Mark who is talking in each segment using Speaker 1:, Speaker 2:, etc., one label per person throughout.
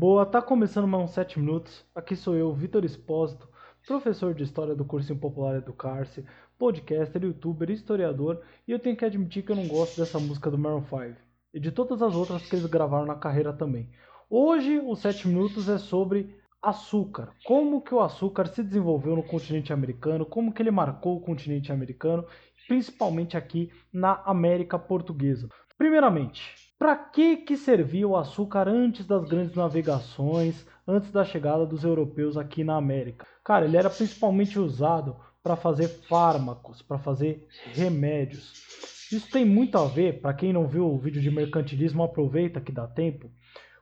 Speaker 1: Boa, tá começando mais uns 7 minutos. Aqui sou eu, Vitor Espósito, professor de História do Cursinho Popular Educar-se, podcaster, youtuber, historiador, e eu tenho que admitir que eu não gosto dessa música do Maroon 5 e de todas as outras que eles gravaram na carreira também. Hoje, os 7 minutos é sobre açúcar. Como que o açúcar se desenvolveu no continente americano, como que ele marcou o continente americano, principalmente aqui na América Portuguesa. Primeiramente, para que, que servia o açúcar antes das grandes navegações, antes da chegada dos europeus aqui na América? Cara, ele era principalmente usado para fazer fármacos, para fazer remédios. Isso tem muito a ver, para quem não viu o vídeo de mercantilismo, aproveita que dá tempo,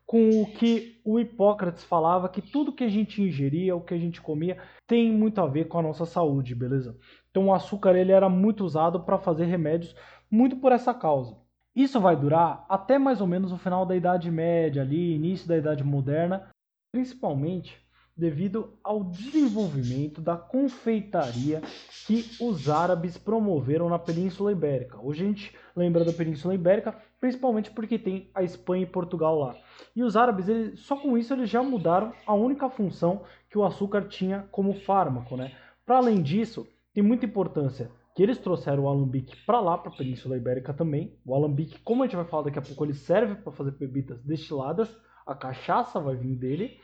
Speaker 1: com o que o Hipócrates falava que tudo que a gente ingeria, o que a gente comia, tem muito a ver com a nossa saúde, beleza? Então o açúcar ele era muito usado para fazer remédios, muito por essa causa. Isso vai durar até mais ou menos o final da Idade Média, ali, início da Idade Moderna, principalmente devido ao desenvolvimento da confeitaria que os árabes promoveram na Península Ibérica. Hoje a gente lembra da Península Ibérica principalmente porque tem a Espanha e Portugal lá. E os árabes, eles, só com isso, eles já mudaram a única função que o açúcar tinha como fármaco. Né? Para além disso, tem muita importância que eles trouxeram o alambique para lá, para a Península Ibérica também. O alambique, como a gente vai falar daqui a pouco, ele serve para fazer bebidas destiladas. A cachaça vai vir dele.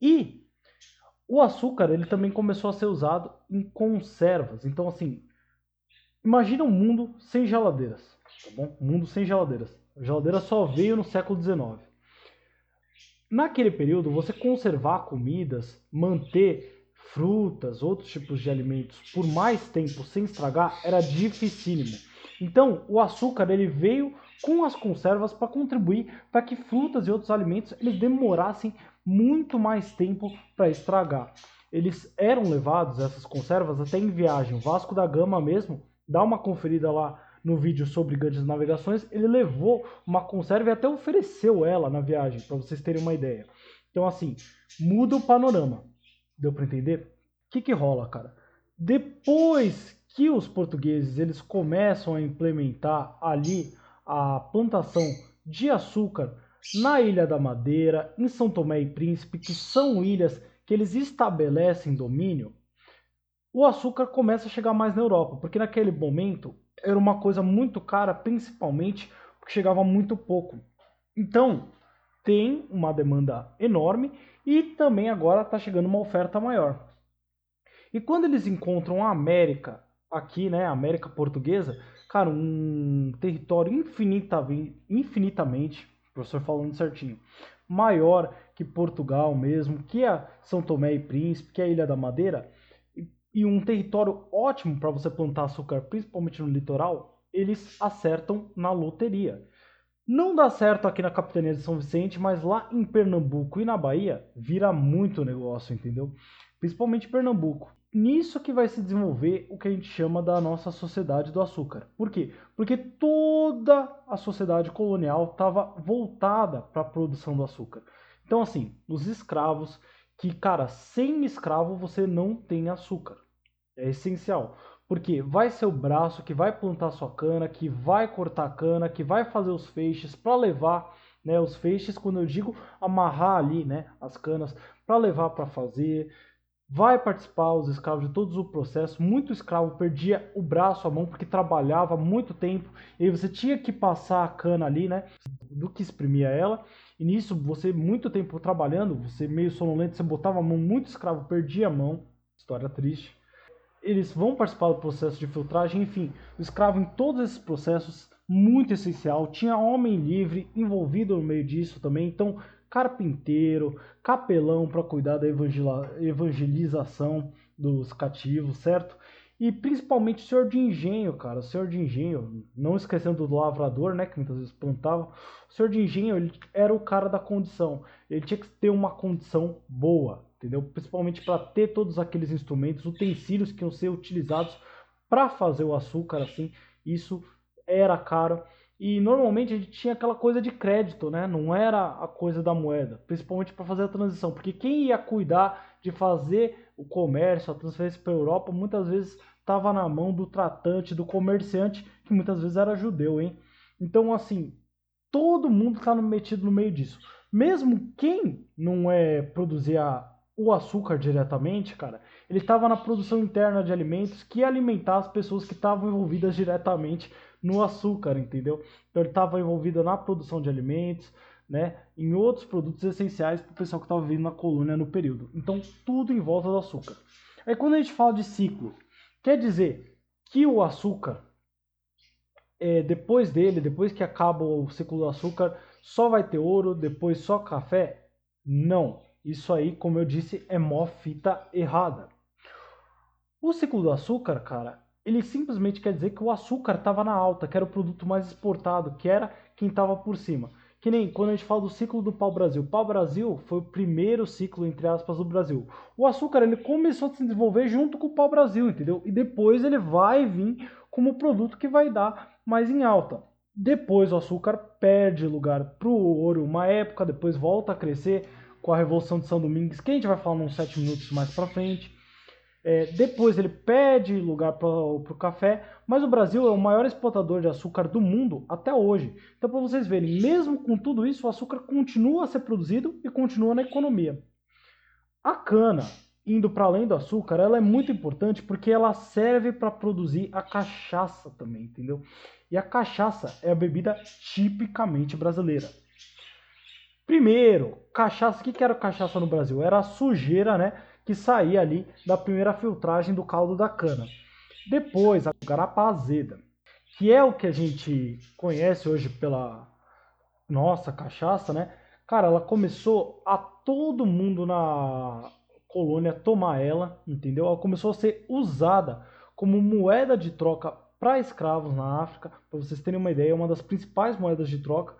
Speaker 1: E o açúcar, ele também começou a ser usado em conservas. Então, assim, imagina um mundo sem geladeiras, tá bom? Um mundo sem geladeiras. A geladeira só veio no século XIX. Naquele período, você conservar comidas, manter frutas, outros tipos de alimentos por mais tempo sem estragar era dificílimo. Então, o açúcar ele veio com as conservas para contribuir para que frutas e outros alimentos eles demorassem muito mais tempo para estragar. Eles eram levados essas conservas até em viagem. O Vasco da Gama mesmo, dá uma conferida lá no vídeo sobre grandes navegações, ele levou uma conserva e até ofereceu ela na viagem, para vocês terem uma ideia. Então assim, muda o panorama. Deu para entender? O que, que rola, cara? Depois que os portugueses eles começam a implementar ali a plantação de açúcar na Ilha da Madeira, em São Tomé e Príncipe, que são ilhas que eles estabelecem domínio, o açúcar começa a chegar mais na Europa, porque naquele momento era uma coisa muito cara, principalmente porque chegava muito pouco. Então, tem uma demanda enorme e também agora está chegando uma oferta maior. E quando eles encontram a América, aqui, né, a América Portuguesa, cara, um território infinitamente, infinitamente, professor falando certinho, maior que Portugal mesmo, que a São Tomé e Príncipe, que é a Ilha da Madeira, e um território ótimo para você plantar açúcar, principalmente no litoral, eles acertam na loteria. Não dá certo aqui na capitania de São Vicente, mas lá em Pernambuco e na Bahia vira muito negócio, entendeu? Principalmente Pernambuco. Nisso que vai se desenvolver o que a gente chama da nossa sociedade do açúcar. Por quê? Porque toda a sociedade colonial estava voltada para a produção do açúcar. Então, assim, os escravos, que, cara, sem escravo você não tem açúcar. É essencial. Porque vai ser o braço que vai plantar sua cana, que vai cortar a cana, que vai fazer os feixes para levar, né, os feixes, quando eu digo amarrar ali, né, as canas para levar para fazer, vai participar os escravos de todo o processo. Muito escravo perdia o braço, a mão porque trabalhava muito tempo e você tinha que passar a cana ali, né, do que exprimia ela. E nisso você muito tempo trabalhando, você meio sonolento, você botava a mão, muito escravo perdia a mão. História triste eles vão participar do processo de filtragem, enfim, o escravo em todos esses processos, muito essencial. Tinha homem livre envolvido no meio disso também, então carpinteiro, capelão para cuidar da evangelização dos cativos, certo? E principalmente o senhor de engenho, cara, o senhor de engenho, não esquecendo do lavrador, né, que muitas vezes plantava, o senhor de engenho ele era o cara da condição, ele tinha que ter uma condição boa, entendeu? Principalmente para ter todos aqueles instrumentos, utensílios que iam ser utilizados para fazer o açúcar, assim, isso era caro. E normalmente a gente tinha aquela coisa de crédito, né? Não era a coisa da moeda, principalmente para fazer a transição, porque quem ia cuidar de fazer o comércio, a transferência para a Europa, muitas vezes estava na mão do tratante, do comerciante, que muitas vezes era judeu, hein? Então, assim, todo mundo está metido no meio disso. Mesmo quem não é produzir a, o açúcar diretamente, cara, ele estava na produção interna de alimentos que ia alimentar as pessoas que estavam envolvidas diretamente no açúcar, entendeu? Então ele estava envolvido na produção de alimentos, né, em outros produtos essenciais para o pessoal que estava vivendo na colônia no período. Então tudo em volta do açúcar. Aí quando a gente fala de ciclo, quer dizer que o açúcar, é, depois dele, depois que acaba o ciclo do açúcar, só vai ter ouro, depois só café? Não. Isso aí, como eu disse, é mó fita errada. O ciclo do açúcar, cara, ele simplesmente quer dizer que o açúcar estava na alta, que era o produto mais exportado, que era quem estava por cima. Que nem quando a gente fala do ciclo do pau-brasil. O pau-brasil foi o primeiro ciclo, entre aspas, do Brasil. O açúcar ele começou a se desenvolver junto com o pau-brasil, entendeu? E depois ele vai vir como produto que vai dar mais em alta. Depois o açúcar perde lugar para o ouro uma época, depois volta a crescer com a Revolução de São Domingos, que a gente vai falar uns 7 minutos mais para frente. É, depois ele pede lugar para o café, mas o Brasil é o maior exportador de açúcar do mundo até hoje. Então, para vocês verem, mesmo com tudo isso, o açúcar continua a ser produzido e continua na economia. A cana, indo para além do açúcar, ela é muito importante porque ela serve para produzir a cachaça também, entendeu? E a cachaça é a bebida tipicamente brasileira. Primeiro, cachaça, o que era cachaça no Brasil? Era a sujeira, né? que saía ali da primeira filtragem do caldo da cana. Depois, a garapa azeda, que é o que a gente conhece hoje pela nossa cachaça, né? Cara, ela começou a todo mundo na colônia tomar ela, entendeu? Ela começou a ser usada como moeda de troca para escravos na África, para vocês terem uma ideia, é uma das principais moedas de troca.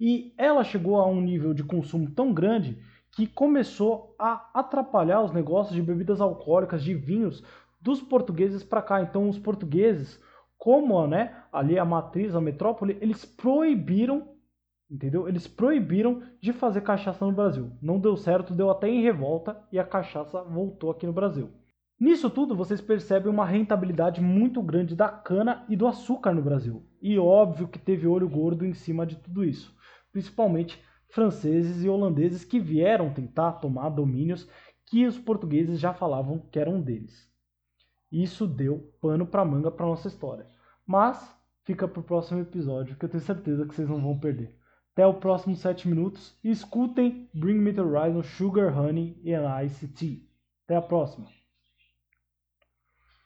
Speaker 1: E ela chegou a um nível de consumo tão grande que começou a atrapalhar os negócios de bebidas alcoólicas, de vinhos dos portugueses para cá. Então os portugueses, como né, ali a matriz, a metrópole, eles proibiram, entendeu? Eles proibiram de fazer cachaça no Brasil. Não deu certo, deu até em revolta e a cachaça voltou aqui no Brasil. Nisso tudo, vocês percebem uma rentabilidade muito grande da cana e do açúcar no Brasil. E óbvio que teve olho gordo em cima de tudo isso, principalmente franceses e holandeses que vieram tentar tomar domínios que os portugueses já falavam que eram deles. Isso deu pano para manga para nossa história. Mas fica para o próximo episódio, que eu tenho certeza que vocês não vão perder. Até o próximo 7 minutos e escutem Bring Me the Horizon Sugar Honey and Ice Tea. Até a próxima!